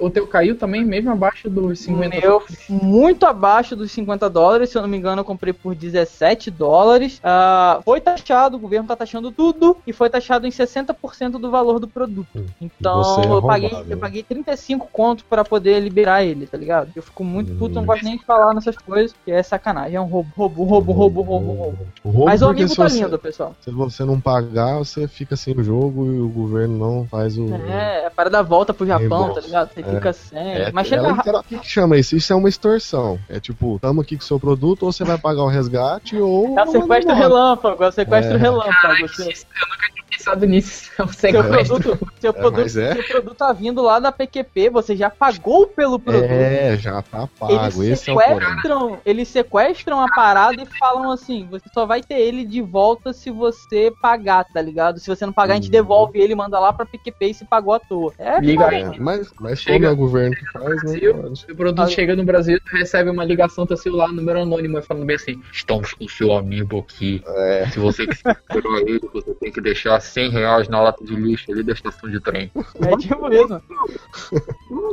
C: o teu caiu também, mesmo abaixo dos 50
A: Meu, muito abaixo dos 50 dólares, se eu não me engano, eu comprei por 17 dólares. Ah, foi taxado, o governo tá taxando tudo e foi taxado em 60% do valor do produto.
B: Hum.
A: Então
B: é
A: eu, paguei, eu paguei 35 conto pra poder liberar ele, tá ligado? Eu fico muito puto, não
B: Hum.
A: gosto nem de falar nessas coisas, que é sacanagem. É um roubo, roubo, roubo, roubo, roubo, roubo.
B: Roubo
A: Mas o amigo tá
B: você-
A: lindo, pessoal.
B: Se você não pagar, você fica sem o jogo e o governo não faz o.
A: É, a parada volta pro Japão,
B: Reembolso.
A: tá ligado? Você
B: É.
A: fica sem.
B: É,
A: Mas
B: é
A: chega rápido.
B: O que, que chama isso? Isso é uma extorsão. É tipo, tamo aqui com o seu produto, ou você vai pagar o resgate, ou.
A: É o sequestro relâmpago, é o sequestro
B: É.
A: relâmpago. Você-
C: Eu nunca tinha pensado nisso. É um
A: Seu produto, seu,
B: É,
A: produto,
B: mas é.
A: seu produto tá vindo lá da PQP, você já pagou pelo produto.
B: É, já tá pago.
A: Eles
B: Esse é
A: sequestram, eles sequestram a parada e falam assim: você só vai ter ele de volta se você pagar, tá ligado? Se você não pagar, a gente
B: Hum.
A: devolve ele, manda lá pra PQP e se pagou à toa. É,
C: Liga aí.
B: É, mas, mas
C: Chega.
B: é o governo que faz,
C: Brasil,
B: pode.
C: o produto chega no Brasil, recebe uma ligação do teu celular, número anônimo, falando bem assim: Estamos com o seu amigo aqui.
B: É.
C: Se você quiser recuperar ele, você tem que deixar 100 reais na lata de lixo ali da estação de trem.
A: É tipo mesmo.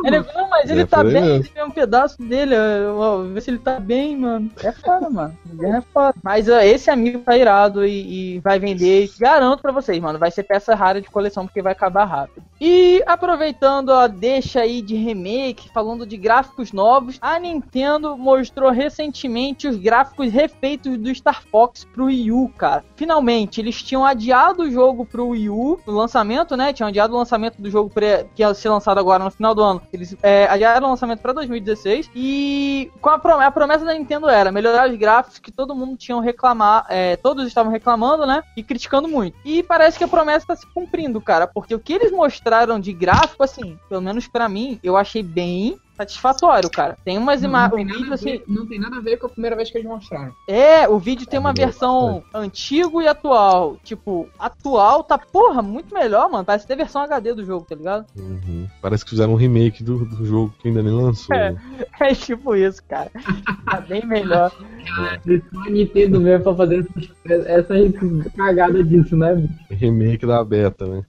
A: Ele, não, mas ele é, tá bem, ele tem um pedaço dele, ó, ver se ele tá bem, mano. É foda, mano. É foda. Mas uh, esse amigo tá irado e, e, vai vender. Garanto pra vocês, mano. Vai ser peça rara de coleção porque vai acabar rápido. E aproveitando a deixa aí de remake, falando de gráficos novos, a Nintendo mostrou recentemente os gráficos refeitos do Star Fox pro Wii U, cara. Finalmente, eles tinham adiado o jogo pro Wii U, no lançamento, né? Tinham adiado o lançamento do jogo que ia ser lançado agora no final do ano. Eles é, adiaram o lançamento pra 2016 e com a, promessa, a promessa da Nintendo era melhorar os gráficos que todo mundo tinha reclamar, é, todos estavam reclamando, né? E criticando muito. E parece que a promessa tá se cumprindo, cara, porque o que eles mostraram de gráfico, assim, pelo menos para mim, eu achei bem satisfatório, cara. Tem umas imagens.
C: Assim. Não tem nada a ver com a primeira vez que eles mostraram.
A: É, o vídeo tem uma versão antigo e atual. Tipo, atual tá, porra, muito melhor, mano. Parece ter versão HD do jogo, tá ligado?
B: Uhum. Parece que fizeram um remake do, do jogo que ainda nem lançou.
A: É, é tipo isso, cara. Tá bem melhor.
C: Cara, a Nintendo mesmo pra fazer essa, essa cagada disso, né?
B: Remake da beta, né?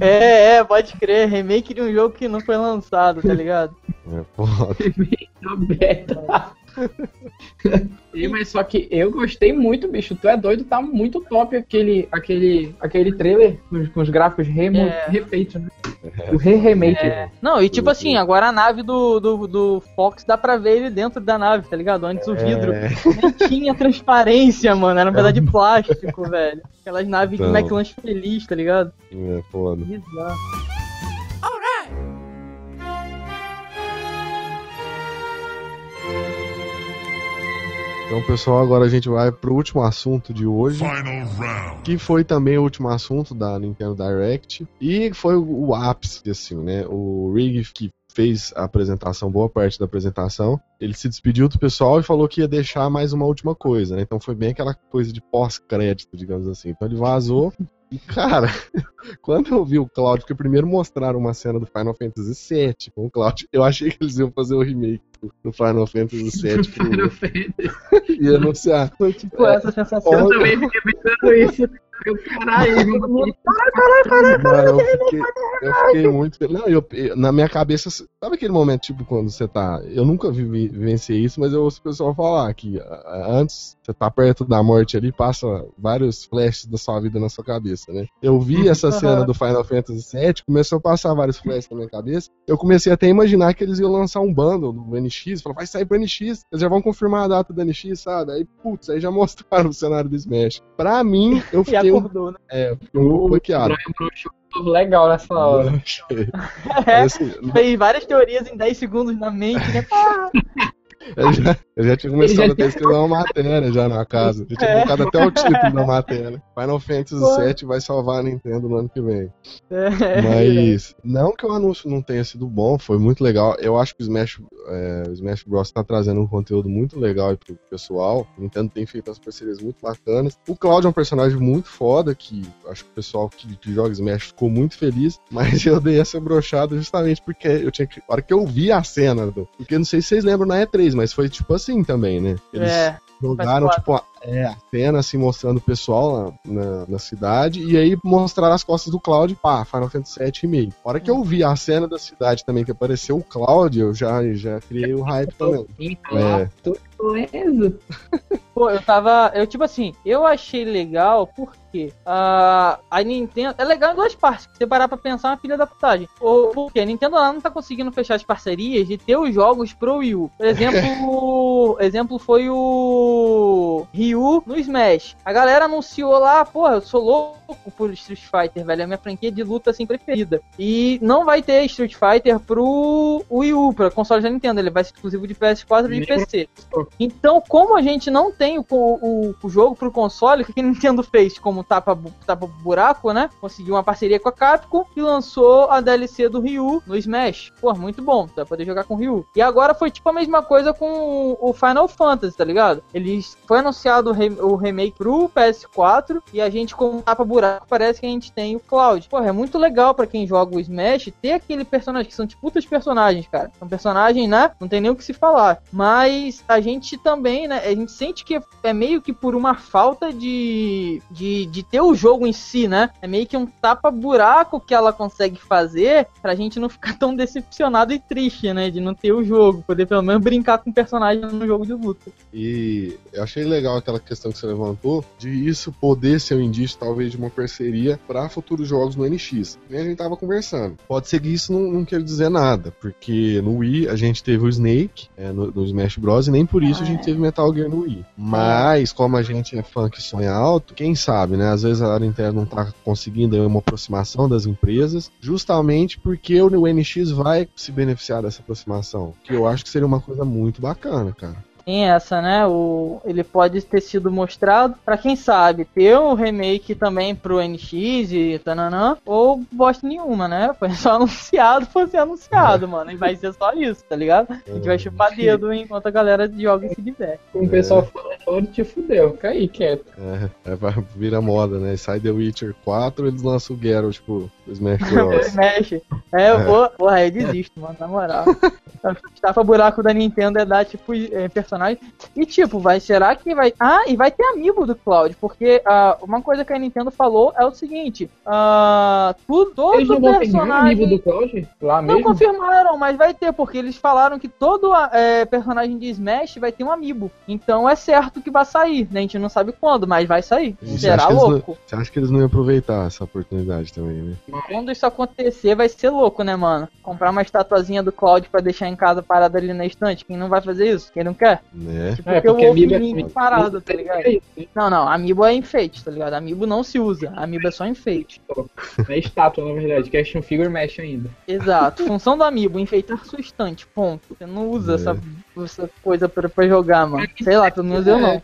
A: É, é, pode crer. Remake de um jogo que não foi lançado, tá ligado?
B: É foda.
C: beta. e, mas só que eu gostei muito, bicho. Tu é doido, tá muito top aquele, aquele, aquele trailer com os, gráficos remo, é. refeitos, né? É. O re-remake. É.
A: Não, e tipo assim, agora a nave do, do, do, Fox dá pra ver ele dentro da nave, tá ligado? Antes o é. vidro não tinha transparência, mano. Era um pedaço de plástico, velho. Aquelas naves então. de McLanche feliz, tá ligado?
B: É, foda. Bizarro. Então, pessoal, agora a gente vai pro último assunto de hoje, que foi também o último assunto da Nintendo Direct e foi o ápice, assim, né? O Rig que fez a apresentação, boa parte da apresentação, ele se despediu do pessoal e falou que ia deixar mais uma última coisa, né? Então foi bem aquela coisa de pós-crédito, digamos assim. Então ele vazou e, cara, quando eu vi o Cloud, porque primeiro mostraram uma cena do Final Fantasy VII com o Cloud, eu achei que eles iam fazer o remake do Final Fantasy VII. Final Fantasy. e anunciar.
A: Foi tipo é, essa sensação. Eu também fiquei pensando isso. Eu, caralho, caralho,
B: caralho, caralho, eu fiquei, eu fiquei muito. Não, eu, na minha cabeça, sabe aquele momento, tipo, quando você tá. Eu nunca vi, vivenciei isso, mas eu ouço o pessoal falar que antes você tá perto da morte ali, passa vários flashes da sua vida na sua cabeça, né? Eu vi essa cena do Final Fantasy VII, começou a passar vários flashes na minha cabeça. Eu comecei até a imaginar que eles iam lançar um bundle do NX, falou, vai sair pro NX, eles já vão confirmar a data do NX, sabe? Aí, putz, aí já mostraram o cenário do Smash. Pra mim, eu fiquei. acordou, né? É, eu fiquei um pouco bloqueado.
C: Legal nessa hora.
A: É, assim, fez várias teorias em 10 segundos na mente, né?
B: Eu já, eu já tinha começado a escrever uma matéria já na casa. Já tinha é. colocado até o título da matéria. Final Fantasy VII vai salvar a Nintendo no ano que vem. É. Mas, não que o anúncio não tenha sido bom, foi muito legal. Eu acho que o Smash, é, o Smash Bros. tá trazendo um conteúdo muito legal aí pro pessoal. A Nintendo tem feito umas parcerias muito bacanas. O Cloud é um personagem muito foda, que acho que o pessoal que, que joga Smash ficou muito feliz. Mas eu dei essa brochada justamente porque eu tinha que. A hora que eu vi a cena, do, porque não sei se vocês lembram na E3, mas foi tipo assim também, né? Eles é, jogaram, tipo, a, é, a cena assim, mostrando o pessoal na, na, na, cidade, e aí mostraram as costas do Cloud, pá, Final Fantasy VII Remake. A hora que eu vi a cena da cidade também, que apareceu o Cloud, eu já, já criei o hype também.
A: É. Pô, eu tava. Eu, tipo assim, eu achei legal porque uh, a Nintendo. É legal em duas partes. Se você parar pra pensar, é uma filha da putagem. Ou porque a Nintendo lá não tá conseguindo fechar as parcerias de ter os jogos pro Wii U. Por exemplo, exemplo foi o Ryu no Smash. A galera anunciou lá, porra, eu sou louco por Street Fighter, velho. É a minha franquia de luta assim preferida. E não vai ter Street Fighter pro Wii U, pra console da Nintendo. Ele vai ser exclusivo de PS4 e de PC. Então, como a gente não tem o, o, o jogo pro console, o que a Nintendo fez como tapa, tapa buraco, né? Conseguiu uma parceria com a Capcom e lançou a DLC do Ryu no Smash. Pô, muito bom, vai poder jogar com o Ryu. E agora foi tipo a mesma coisa com o Final Fantasy, tá ligado? Eles foi anunciado o remake pro PS4 e a gente com tapa buraco parece que a gente tem o Cloud. Pô, é muito legal para quem joga o Smash ter aquele personagem que são tipo os personagens, cara. São personagens, né? Não tem nem o que se falar. Mas a gente também, né? A gente sente que é meio que por uma falta de, de de, de ter o jogo em si, né? É meio que um tapa-buraco que ela consegue fazer pra gente não ficar tão decepcionado e triste, né? De não ter o jogo, poder pelo menos brincar com o personagem no jogo de luta.
B: E eu achei legal aquela questão que você levantou de isso poder ser um indício, talvez, de uma parceria para futuros jogos no NX. Nem a gente tava conversando. Pode ser que isso não, não quer dizer nada, porque no Wii a gente teve o Snake é, no, no, Smash Bros. e nem por isso ah, a gente é. teve Metal Gear no Wii. Mas, como a gente é fã que sonha alto, quem sabe, né? Às vezes a Nintendo não tá conseguindo uma aproximação das empresas, justamente porque o NX vai se beneficiar dessa aproximação. Que eu acho que seria uma coisa muito bacana, cara
A: tem essa, né? O, ele pode ter sido mostrado para quem sabe ter um remake também pro NX e tananã, ou bosta nenhuma, né? Foi só anunciado, foi ser anunciado, é. mano. E vai ser só isso, tá ligado? A gente vai chupar dedo enquanto a galera joga e se diverte.
C: O pessoal é. falando, te fudeu, caí quieto.
B: É, é, vira moda, né? Sai The Witcher 4, eles lançam o Geralt, tipo, o Smash Bros.
A: Smash. É, eu vou, porra, eu desisto, mano, na moral. Tapa buraco da Nintendo é dar, tipo, é, personagem. E, tipo, vai, será que vai. Ah, e vai ter amiibo do Cloud, porque uh, uma coisa que a Nintendo falou é o seguinte: uh, tudo, todo
C: eles não
A: personagem.
C: amiibo do Cloud? Lá
A: não
C: mesmo?
A: confirmaram, mas vai ter, porque eles falaram que todo é, personagem de Smash vai ter um amiibo. Então é certo que vai sair, né? A gente não sabe quando, mas vai sair. Será louco.
B: Não, você acha que eles não iam aproveitar essa oportunidade também, né?
A: Quando isso acontecer, vai ser louco, né, mano? Comprar uma estatuazinha do Cloud pra deixar em casa parada ali na estante. Quem não vai fazer isso? Quem não quer?
B: Né?
A: Tipo, é, porque o Amiibo é parado, tá ligado? Não, não, Amiibo é enfeite, tá ligado? Amiibo não se usa. Amiibo é só enfeite.
C: É estátua, na verdade, que action figure mexe ainda.
A: Exato. Função do Amiibo, enfeitar sua estante, ponto. Você não usa é. essa, essa coisa pra, pra jogar, mano. Sei lá, pelo menos eu não. É,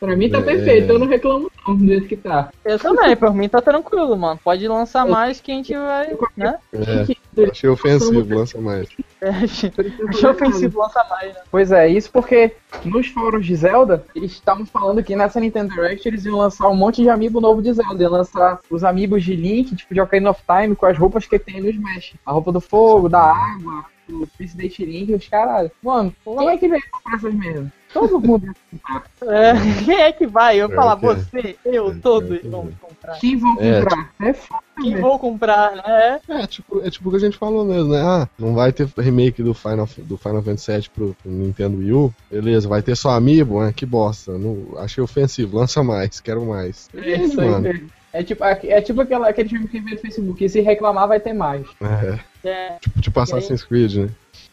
C: pra mim tá perfeito, eu não reclamo não do jeito que tá.
A: Eu também, pra mim tá tranquilo, mano. Pode lançar mais que a gente vai, né?
B: É, achei ofensivo, lança mais.
A: É, achei ofensivo, lança mais, né?
C: Pois é, isso porque nos fóruns de Zelda, eles estavam falando que nessa Nintendo Direct eles iam lançar um monte de amiibo novo de Zelda. Iam lançar os amigos de Link, tipo de Ocarina of Time, com as roupas que tem no Smash. A roupa do fogo, da água, do Prince Date Link e os caralho. Mano, como é que vem comprar essas mesmo? Todo mundo
A: é, Quem é que vai? Eu falar, você, eu, todos vamos comprar.
C: Quem vão é, comprar? É, tipo,
A: é Quem vou comprar, né?
B: É, tipo, é tipo o que a gente falou mesmo, né? Ah, não vai ter remake do Final, do Final Fantasy VII pro, pro Nintendo Wii U. Beleza, vai ter só Amiibo, né? Que bosta. Não, achei ofensivo, lança mais, quero mais.
C: É isso aí, mano. É tipo, é tipo aquela, aquele filme que vê no Facebook, que se reclamar vai ter mais.
B: É. é. Tipo, tipo Assassin's Creed, né?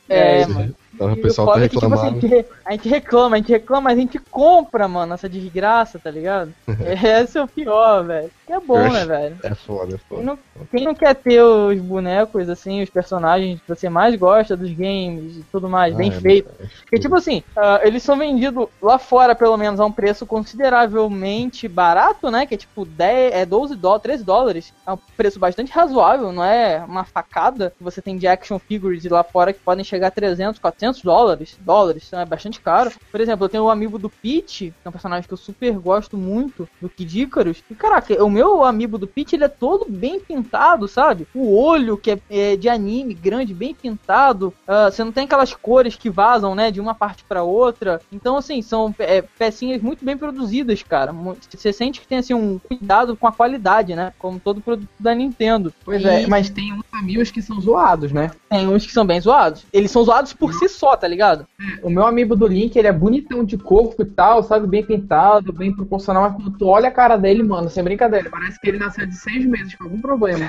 A: É, é mano.
B: Então, o pessoal tá reclamando.
A: É que, tipo, assim, a, gente, reclama, a gente reclama, mas a gente compra, mano, essa desgraça, tá ligado? Esse é o pior, velho. Que é bom, né, velho?
B: É foda, é foda.
A: Quem não, quem não, quer ter os bonecos, assim, os personagens que você mais gosta dos games e tudo mais, ah, bem é feito. Porque, tipo assim, uh, eles são vendidos lá fora, pelo menos, a um preço consideravelmente barato, né? Que é tipo 10, é 12 dólares, 13 dólares. É um preço bastante razoável, não é uma facada que você tem de action figures lá fora que podem chegar a 300, 400 400 dólares, dólares, então é bastante caro. Por exemplo, eu tenho um amigo do Peach, que é um personagem que eu super gosto muito, do Kid Icarus. E caraca, o meu amigo do Peach, ele é todo bem pintado, sabe? O olho, que é, é de anime, grande, bem pintado. Uh, você não tem aquelas cores que vazam, né, de uma parte para outra. Então, assim, são é, pecinhas muito bem produzidas, cara. Você sente que tem, assim, um cuidado com a qualidade, né? Como todo produto da Nintendo.
C: Pois é, e... é, mas tem uns amigos que são zoados, né?
A: Tem uns que são bem zoados. Eles são zoados por si só, tá ligado?
C: O meu amigo do Link, ele é bonitão de corpo e tal, sabe? Bem pintado, bem proporcional, mas quando tu olha a cara dele, mano, sem brincadeira, parece que ele nasceu de seis meses com algum problema.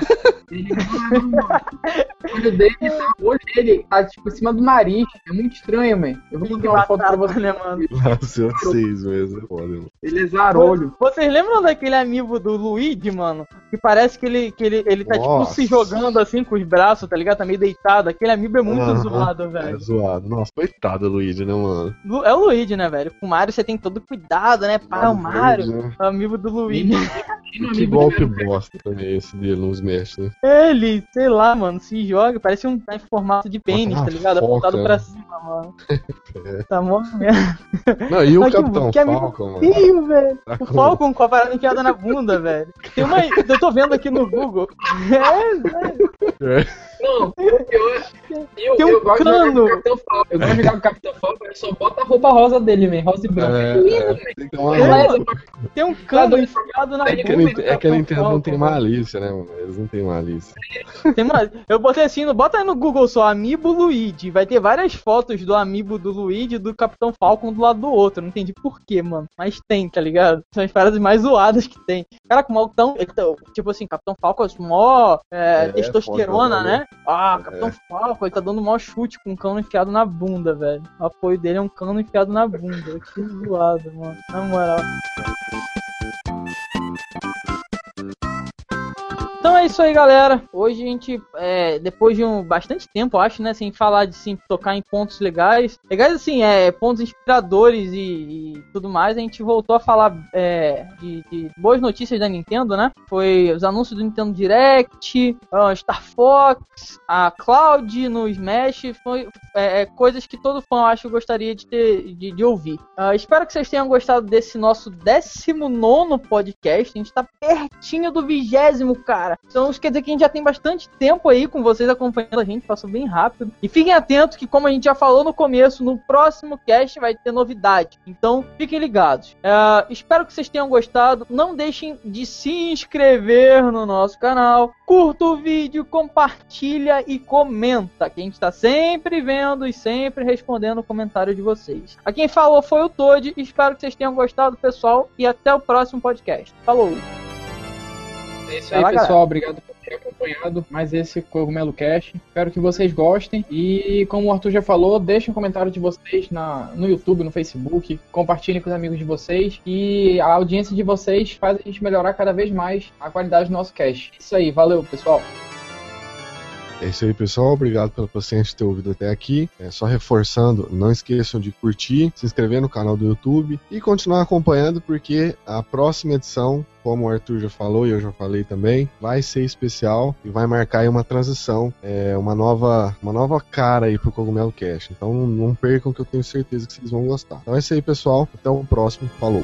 C: ele não é normal. O olho dele tá, o olho dele tá, tipo, em cima do nariz. É muito estranho, man. Eu vou mandar uma foto pra você, né, mano?
B: Nasceu seis meses, é foda, mano.
C: Ele é zarolho.
A: Vocês lembram daquele amigo do Luigi, mano? Que parece que ele, que ele, ele tá, Nossa. tipo, se jogando assim com os braços, tá ligado? Tá meio deitado. Aquele amigo é muito ah, zoado, velho.
B: É zoado. Nossa, coitado do Luigi, né, mano?
A: É o Luigi, né, velho? Com o Mario você tem todo cuidado, né? Pá, o Mario, né? amigo do Luigi.
B: Que golpe bosta também esse dele no Smash, né?
A: Ele, sei lá, mano, se joga, parece um tá em formato de pênis, tá ligado?
B: foca,
A: Apontado
B: né?
A: pra cima, mano.
B: É.
A: Tá mó merda.
B: Não, e o
A: Ai, que-
B: Capitão
A: que amigo
B: Falcon, mano?
A: Feio, velho.
B: Tá
A: O
B: com-
A: Falcon com a parada enfiada na bunda, velho. Tem uma. Eu tô vendo aqui no Google. É, velho.
C: Não, o pior é. Eu,
A: Tem um
C: eu gosto de jogar com o Capitão Falcon. Eu gosto de jogar com o Capitão Falcon, ele só bota a roupa rosa dele, man. Rosa e branca.
B: É,
C: É, lindo,
B: é, tem que
A: É,
B: luz.
A: Um cano
C: doido.
A: enfiado na
C: É
B: É que,
A: bunda.
B: É que a
A: do
B: Nintendo não tem
A: Falcon,
B: malícia, né, mano? Eles não têm malícia.
A: Tem uma- Eu botei assim, no- bota aí no Google só, Amiibo Luigi. Vai ter várias fotos do Amiibo do Luigi e do Capitão Falcon do lado do outro. Não entendi por quê, mano. Mas tem, tá ligado? São as paradas mais zoadas que tem. Cara, com o maluco tão. ele tá- Tipo assim, Capitão Falcon é mó é,
B: É,
A: testosterona,
B: foda,
A: né? Ah,
B: É.
A: Capitão Falcon, ele tá dando mó chute com um cano enfiado na bunda, velho. O apoio dele é um cano enfiado na bunda. Que zoado, mano. Na moral. Isso aí, galera. Hoje a gente, é, depois de um bastante tempo, acho, né, sem falar de sim, tocar em pontos legais, legais assim, é, pontos inspiradores e, e tudo mais, a gente voltou a falar é, de, de boas notícias da Nintendo, né? Foi os anúncios do Nintendo Direct, ah, Star Fox, a Cloud no Smash, foi é, é, coisas que todo fã, acho, gostaria de ter, de, de ouvir. Ah, espero que vocês tenham gostado desse nosso 19 podcast. A gente tá pertinho do vigésimo, cara. Então isso quer dizer que a gente já tem bastante tempo aí com vocês acompanhando a gente, passou bem rápido. E fiquem atentos que, como a gente já falou no começo, no próximo cast vai ter novidade. Então fiquem ligados. Ah, espero que vocês tenham gostado. Não deixem de se inscrever no nosso canal. Curta o vídeo, compartilha e comenta. Que a gente tá sempre vendo e sempre respondendo o comentário de vocês. A quem falou foi o Toad. Espero que vocês tenham gostado, pessoal. E até o próximo podcast. Falou!
C: É isso aí,
A: lá,
C: pessoal. Obrigado por ter acompanhado mais esse Cogumelo Cast. Espero que vocês gostem. E como o Arthur já falou, deixem um comentário de vocês na, no YouTube, no Facebook. Compartilhem com os amigos de vocês. E a audiência de vocês faz a gente melhorar cada vez mais a qualidade do nosso cast. Isso aí, valeu, pessoal.
B: É isso aí, pessoal. Obrigado pela paciência de ter ouvido até aqui. É, só reforçando, não esqueçam de curtir, se inscrever no canal do YouTube e continuar acompanhando, porque a próxima edição, como o Arthur já falou e eu já falei também, vai ser especial e vai marcar aí uma transição, é, uma, nova, uma nova cara aí pro Cogumelo Cash. Então não percam que eu tenho certeza que vocês vão gostar. Então é isso aí, pessoal. Até o próximo. Falou!